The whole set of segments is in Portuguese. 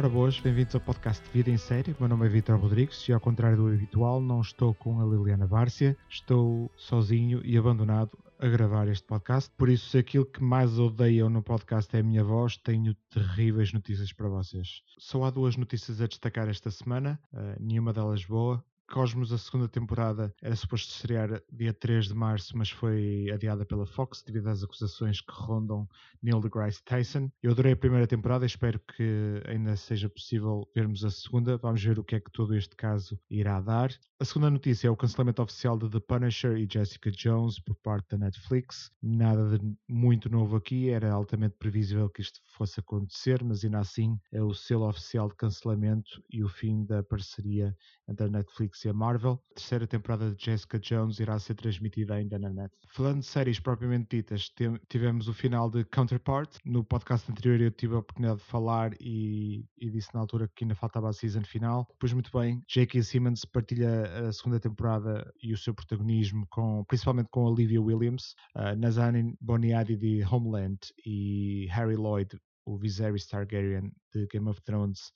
Ora boas, bem-vindos ao podcast Vida em Série. Meu nome é Vitor Rodrigues e ao contrário do habitual, não estou com a Liliana Bárcia, estou sozinho e abandonado a gravar este podcast. Por isso, se aquilo que mais odeiam no podcast é a minha voz, tenho terríveis notícias para vocês. Só há duas notícias a destacar esta semana, uh, nenhuma delas boa. Cosmos, a segunda temporada, era suposto estrear dia 3 de março, mas foi adiada pela Fox devido às acusações que rondam Neil deGrasse Tyson. Eu adorei a primeira temporada, espero que ainda seja possível vermos a segunda. Vamos ver o que é que todo este caso irá dar. A segunda notícia é o cancelamento oficial de The Punisher e Jessica Jones por parte da Netflix. Nada de muito novo aqui, era altamente previsível que isto fosse acontecer, mas ainda assim é o selo oficial de cancelamento e o fim da parceria entre a Netflix a Marvel. A terceira temporada de Jessica Jones irá ser transmitida ainda na net. Falando de séries propriamente ditas, tivemos o final de Counterpart. No podcast anterior eu tive a oportunidade de falar e, e disse na altura que ainda faltava a season final. Pois muito bem, J.K. Simmons partilha a segunda temporada e o seu protagonismo com, principalmente com Olivia Williams, uh, Nazanin Boniadi de Homeland e Harry Lloyd, o Viserys Targaryen de Game of Thrones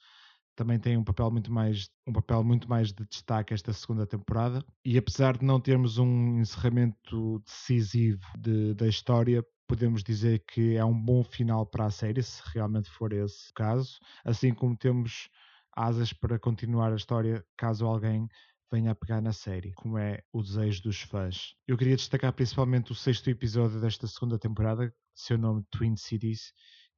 também tem um papel muito mais um papel muito mais de destaque esta segunda temporada e apesar de não termos um encerramento decisivo de, da história podemos dizer que é um bom final para a série se realmente for esse o caso assim como temos asas para continuar a história caso alguém venha a pegar na série, como é o desejo dos fãs. Eu queria destacar principalmente o sexto episódio desta segunda temporada, seu nome Twin Cities,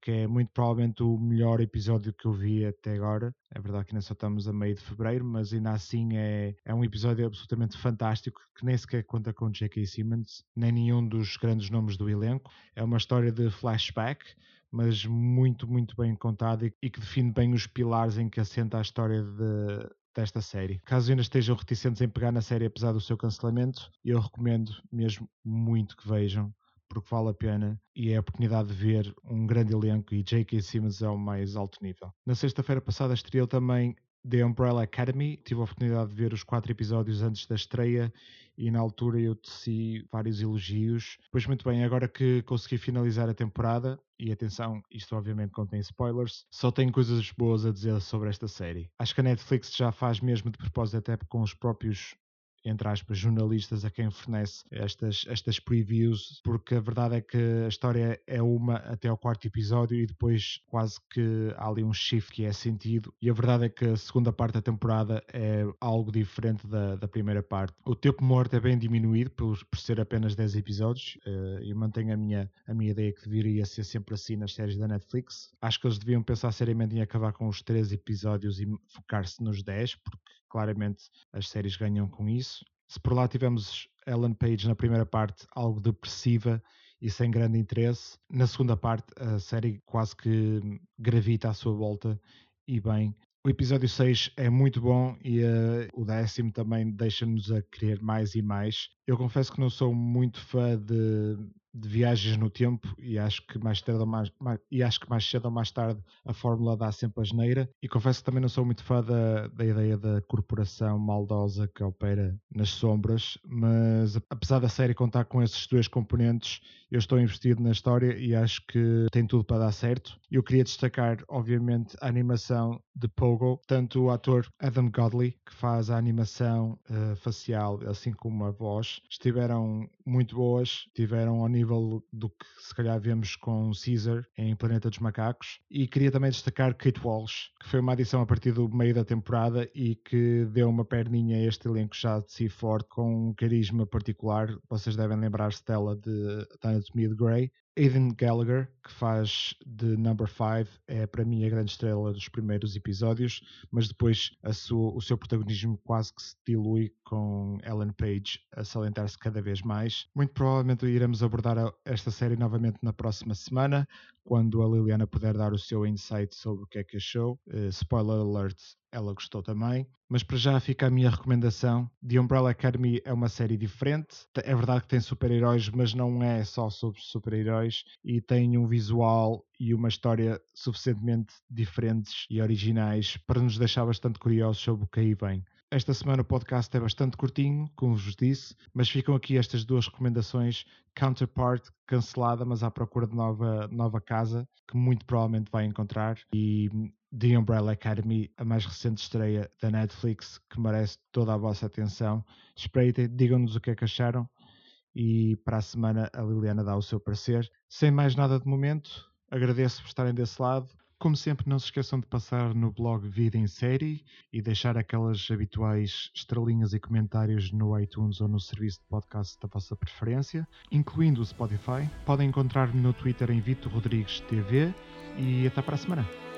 que é muito provavelmente o melhor episódio que eu vi até agora. É verdade que ainda só estamos a meio de fevereiro, mas ainda assim é, é um episódio absolutamente fantástico que nem sequer conta com J.K. Simmons, nem nenhum dos grandes nomes do elenco. É uma história de flashback, mas muito, muito bem contada e que define bem os pilares em que assenta a história de, desta série. Caso ainda estejam reticentes em pegar na série apesar do seu cancelamento, eu recomendo mesmo muito que vejam porque vale a pena e é a oportunidade de ver um grande elenco e J.K. Simmons ao mais alto nível. Na sexta-feira passada estreou também The Umbrella Academy. Tive a oportunidade de ver os quatro episódios antes da estreia e na altura eu teci vários elogios. Pois muito bem, agora que consegui finalizar a temporada, e atenção, isto obviamente contém spoilers, só tenho coisas boas a dizer sobre esta série. Acho que a Netflix já faz mesmo de propósito até com os próprios entre aspas, jornalistas a quem fornece estas, estas previews, porque a verdade é que a história é uma até ao quarto episódio e depois quase que há ali um shift que é sentido. E a verdade é que a segunda parte da temporada é algo diferente da, da primeira parte. O tempo morto é bem diminuído por, por ser apenas 10 episódios. Uh, eu mantenho a minha, a minha ideia que deveria ser sempre assim nas séries da Netflix. Acho que eles deviam pensar seriamente em acabar com os 13 episódios e focar-se nos 10, porque claramente as séries ganham com isso. Se por lá tivemos Ellen Page na primeira parte algo depressiva e sem grande interesse, na segunda parte a série quase que gravita à sua volta e bem. O episódio 6 é muito bom e uh, o décimo também deixa-nos a querer mais e mais. Eu confesso que não sou muito fã de de viagens no tempo e acho que mais cedo ou mais, mais, e acho que mais cedo ou mais tarde a fórmula dá sempre a geneira. E confesso que também não sou muito fã da, da ideia da corporação maldosa que opera nas sombras mas apesar da série contar com esses dois componentes eu estou investido na história e acho que tem tudo para dar certo eu queria destacar obviamente a animação de Pogo tanto o ator Adam Godley que faz a animação uh, facial assim como a voz estiveram muito boas tiveram ao nível do que se calhar vemos com Caesar em Planeta dos Macacos. E queria também destacar Kate Walsh, que foi uma adição a partir do meio da temporada e que deu uma perninha a este elenco já de si forte, com um carisma particular. Vocês devem lembrar-se dela de as Mia the Grey Aidan Gallagher, que faz de Number 5, é para mim a grande estrela dos primeiros episódios, mas depois sua, o seu protagonismo quase que se dilui com Ellen Page a salientar-se cada vez mais. Muito provavelmente iremos abordar esta série novamente na próxima semana, quando a Liliana puder dar o seu insight sobre o que é que achou. Uh, spoiler alert, ela gostou também. Mas para já fica a minha recomendação. The Umbrella Academy é uma série diferente. É verdade que tem super-heróis, mas não é só sobre super-heróis. E tem um visual e uma história suficientemente diferentes e originais para nos deixar bastante curiosos sobre o que aí vem. Esta semana o podcast é bastante curtinho, como vos disse, mas ficam aqui estas duas recomendações. Counterpart, cancelada, mas à procura de nova, nova casa, que muito provavelmente vai encontrar. E The Umbrella Academy, a mais recente estreia da Netflix, que merece toda a vossa atenção. Espreitem, digam-nos o que é que acharam. E para a semana a Liliana dá o seu parecer. Sem mais nada de momento, agradeço por estarem desse lado. Como sempre, não se esqueçam de passar no blog Vida em Série e deixar aquelas habituais estrelinhas e comentários no iTunes ou no serviço de podcast da vossa preferência, incluindo o Spotify. Podem encontrar-me no Twitter em Vito Rodrigues TV e até para a semana.